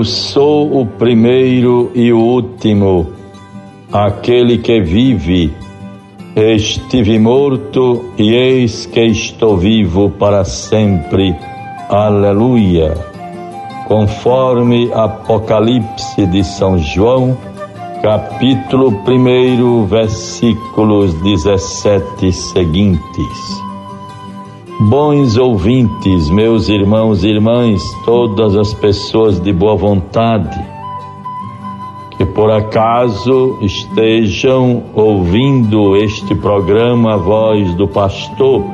Eu sou o primeiro e o último, aquele que vive. Estive morto e eis que estou vivo para sempre. Aleluia. Conforme Apocalipse de São João, capítulo 1, versículos 17 seguintes. Bons ouvintes, meus irmãos e irmãs, todas as pessoas de boa vontade, que por acaso estejam ouvindo este programa Voz do Pastor,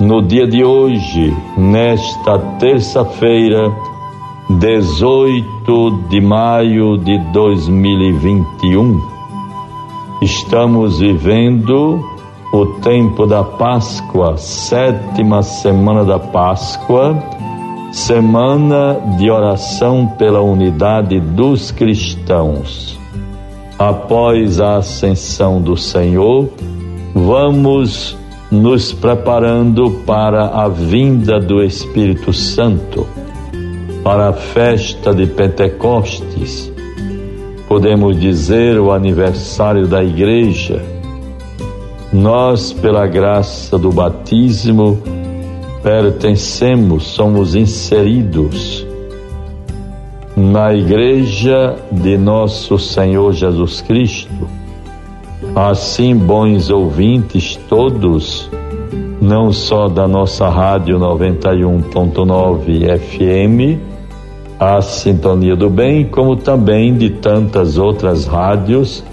no dia de hoje, nesta terça-feira, 18 de maio de 2021. Estamos vivendo o tempo da Páscoa, sétima semana da Páscoa, semana de oração pela unidade dos cristãos. Após a ascensão do Senhor, vamos nos preparando para a vinda do Espírito Santo, para a festa de Pentecostes, podemos dizer o aniversário da Igreja nós, pela graça do batismo, pertencemos, somos inseridos na Igreja de nosso Senhor Jesus Cristo. Assim, bons ouvintes todos, não só da nossa rádio 91.9 FM, a Sintonia do Bem, como também de tantas outras rádios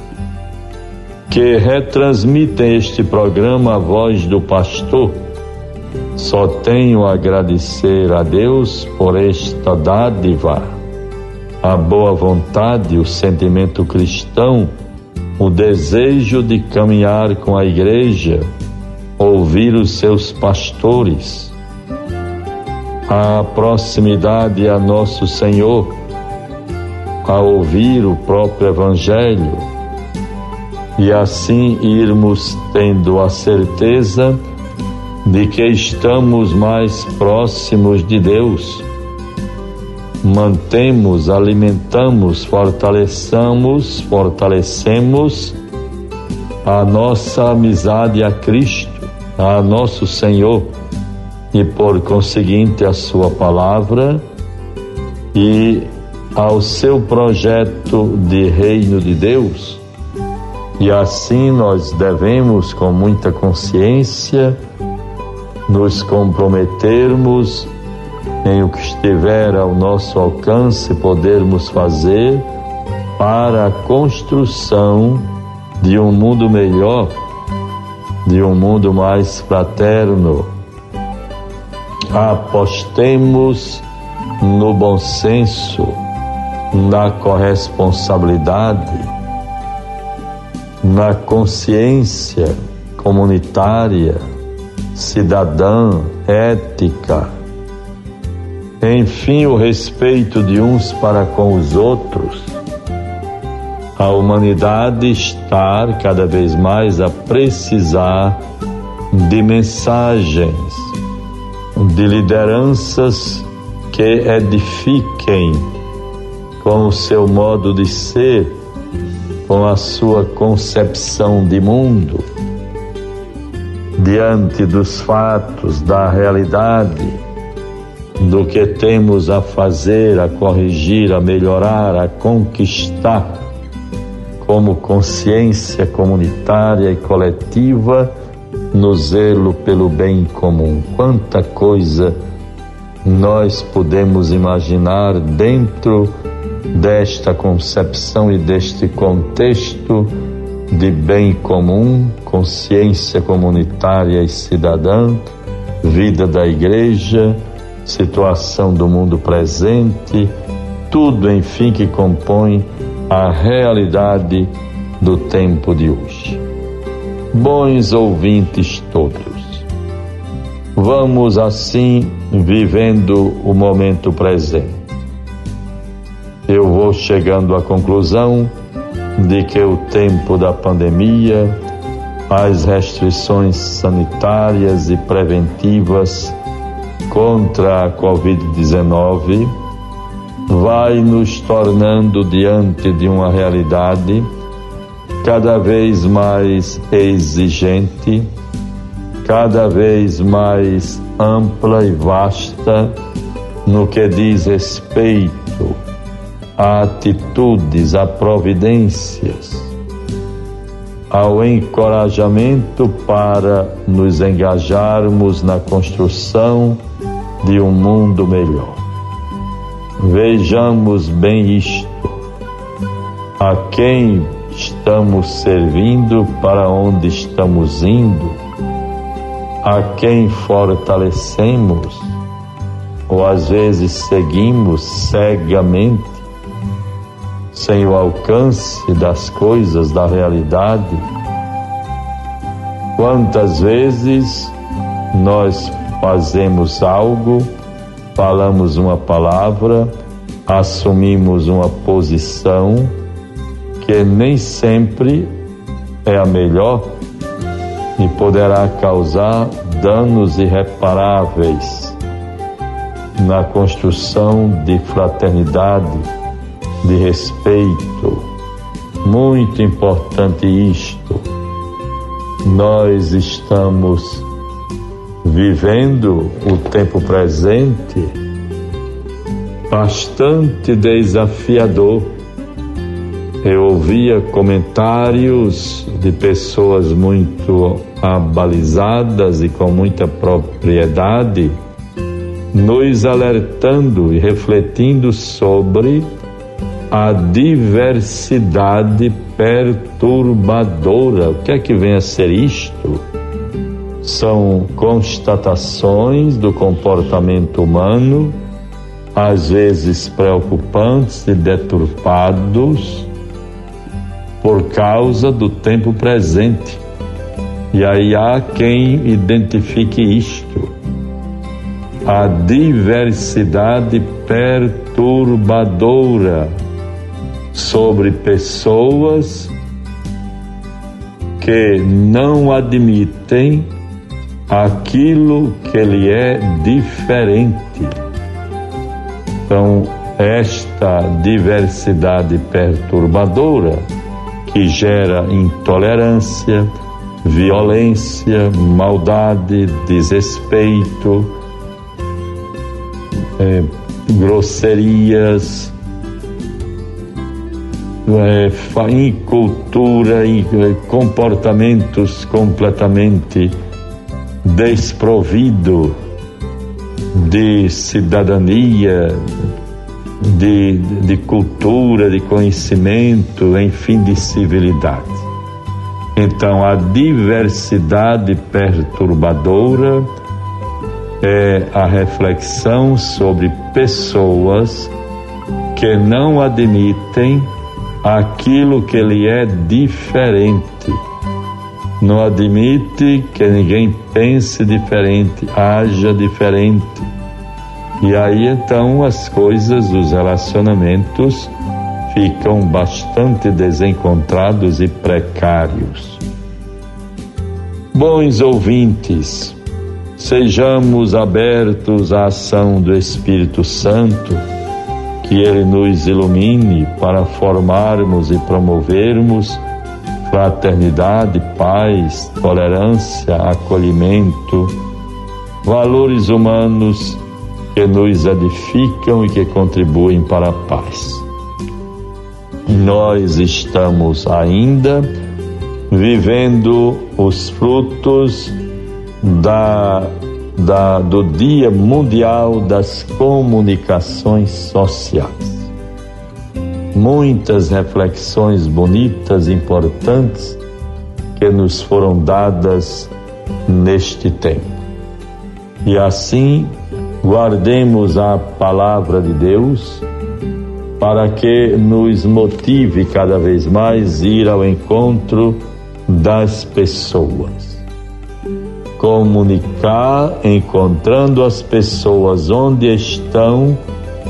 que retransmitem este programa A Voz do Pastor. Só tenho a agradecer a Deus por esta dádiva, a boa vontade, o sentimento cristão, o desejo de caminhar com a igreja, ouvir os seus pastores, a proximidade a nosso Senhor, a ouvir o próprio Evangelho e assim irmos tendo a certeza de que estamos mais próximos de Deus. Mantemos, alimentamos, fortalecemos, fortalecemos a nossa amizade a Cristo, a nosso Senhor e por conseguinte a sua palavra e ao seu projeto de reino de Deus e assim nós devemos, com muita consciência, nos comprometermos em o que estiver ao nosso alcance, podermos fazer para a construção de um mundo melhor, de um mundo mais fraterno. Apostemos no bom senso, na corresponsabilidade na consciência comunitária, cidadã, ética, enfim, o respeito de uns para com os outros, a humanidade estar cada vez mais a precisar de mensagens, de lideranças que edifiquem com o seu modo de ser com a sua concepção de mundo, diante dos fatos, da realidade, do que temos a fazer, a corrigir, a melhorar, a conquistar, como consciência comunitária e coletiva, no zelo pelo bem comum. Quanta coisa nós podemos imaginar dentro desta concepção e deste contexto de bem comum, consciência comunitária e cidadã, vida da igreja, situação do mundo presente, tudo, enfim, que compõe a realidade do tempo de hoje. Bons ouvintes todos, vamos assim vivendo o momento presente eu vou chegando à conclusão de que o tempo da pandemia, as restrições sanitárias e preventivas contra a Covid-19 vai nos tornando diante de uma realidade cada vez mais exigente, cada vez mais ampla e vasta no que diz respeito a atitudes, a providências, ao encorajamento para nos engajarmos na construção de um mundo melhor. Vejamos bem isto. A quem estamos servindo, para onde estamos indo, a quem fortalecemos, ou às vezes seguimos cegamente, sem o alcance das coisas da realidade. Quantas vezes nós fazemos algo, falamos uma palavra, assumimos uma posição que nem sempre é a melhor e poderá causar danos irreparáveis na construção de fraternidade, de respeito. Muito importante isto. Nós estamos vivendo o tempo presente bastante desafiador. Eu ouvia comentários de pessoas muito abalizadas e com muita propriedade, nos alertando e refletindo sobre a diversidade perturbadora. O que é que vem a ser isto? são constatações do comportamento humano, às vezes preocupantes e deturpados, por causa do tempo presente. E aí há quem identifique isto, a diversidade perturbadora sobre pessoas que não admitem aquilo que lhe é diferente. Então, esta diversidade perturbadora que gera intolerância, violência, maldade, desrespeito, é, grosserias, é, incultura, comportamentos completamente desprovido de cidadania, de, de cultura, de conhecimento, enfim, de civilidade. Então, a diversidade perturbadora é a reflexão sobre pessoas que não admitem aquilo que lhe é diferente não admite que ninguém pense diferente, haja diferente. E aí então as coisas, os relacionamentos ficam bastante desencontrados e precários. Bons ouvintes, sejamos abertos à ação do Espírito Santo, que ele nos ilumine para formarmos e promovermos fraternidade, paz, tolerância, acolhimento, valores humanos que nos edificam e que contribuem para a paz. Nós estamos ainda vivendo os frutos da, da, do Dia Mundial das Comunicações Sociais muitas reflexões bonitas, importantes, que nos foram dadas neste tempo. E assim, guardemos a palavra de Deus para que nos motive cada vez mais ir ao encontro das pessoas. Comunicar encontrando as pessoas onde estão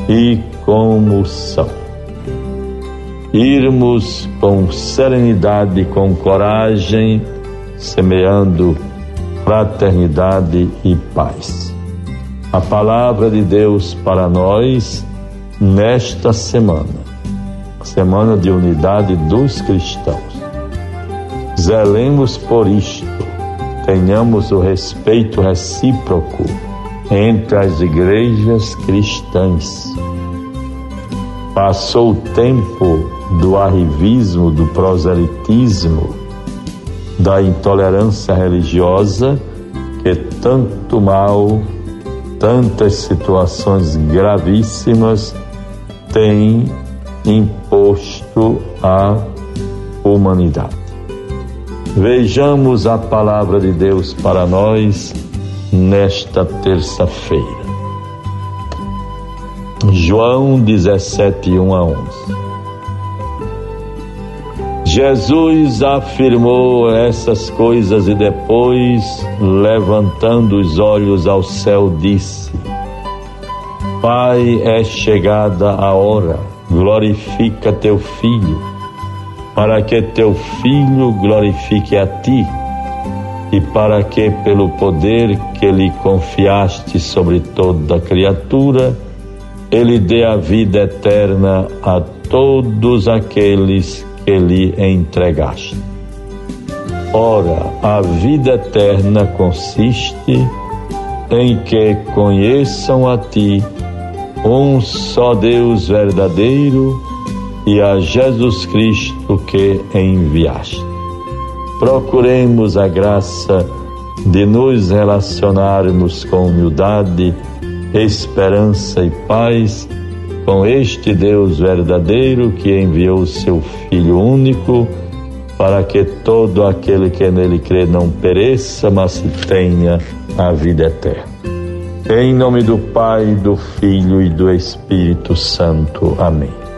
e como são irmos com serenidade, com coragem, semeando fraternidade e paz. A palavra de Deus para nós nesta semana, semana de unidade dos cristãos. Zelemos por isto, tenhamos o respeito recíproco entre as igrejas cristãs. Passou o tempo do arrivismo, do proselitismo, da intolerância religiosa que tanto mal, tantas situações gravíssimas tem imposto à humanidade. Vejamos a palavra de Deus para nós nesta terça-feira. João 17, 1 a 11. Jesus afirmou essas coisas e depois, levantando os olhos ao céu, disse: Pai, é chegada a hora, glorifica teu filho, para que teu filho glorifique a ti, e para que, pelo poder que lhe confiaste sobre toda criatura, ele dê a vida eterna a todos aqueles que lhe entregaste. Ora, a vida eterna consiste em que conheçam a ti um só Deus verdadeiro e a Jesus Cristo que enviaste. Procuremos a graça de nos relacionarmos com humildade, esperança e paz com este Deus verdadeiro que enviou seu Filho único para que todo aquele que nele crê não pereça, mas tenha a vida eterna. Em nome do Pai, do Filho e do Espírito Santo. Amém.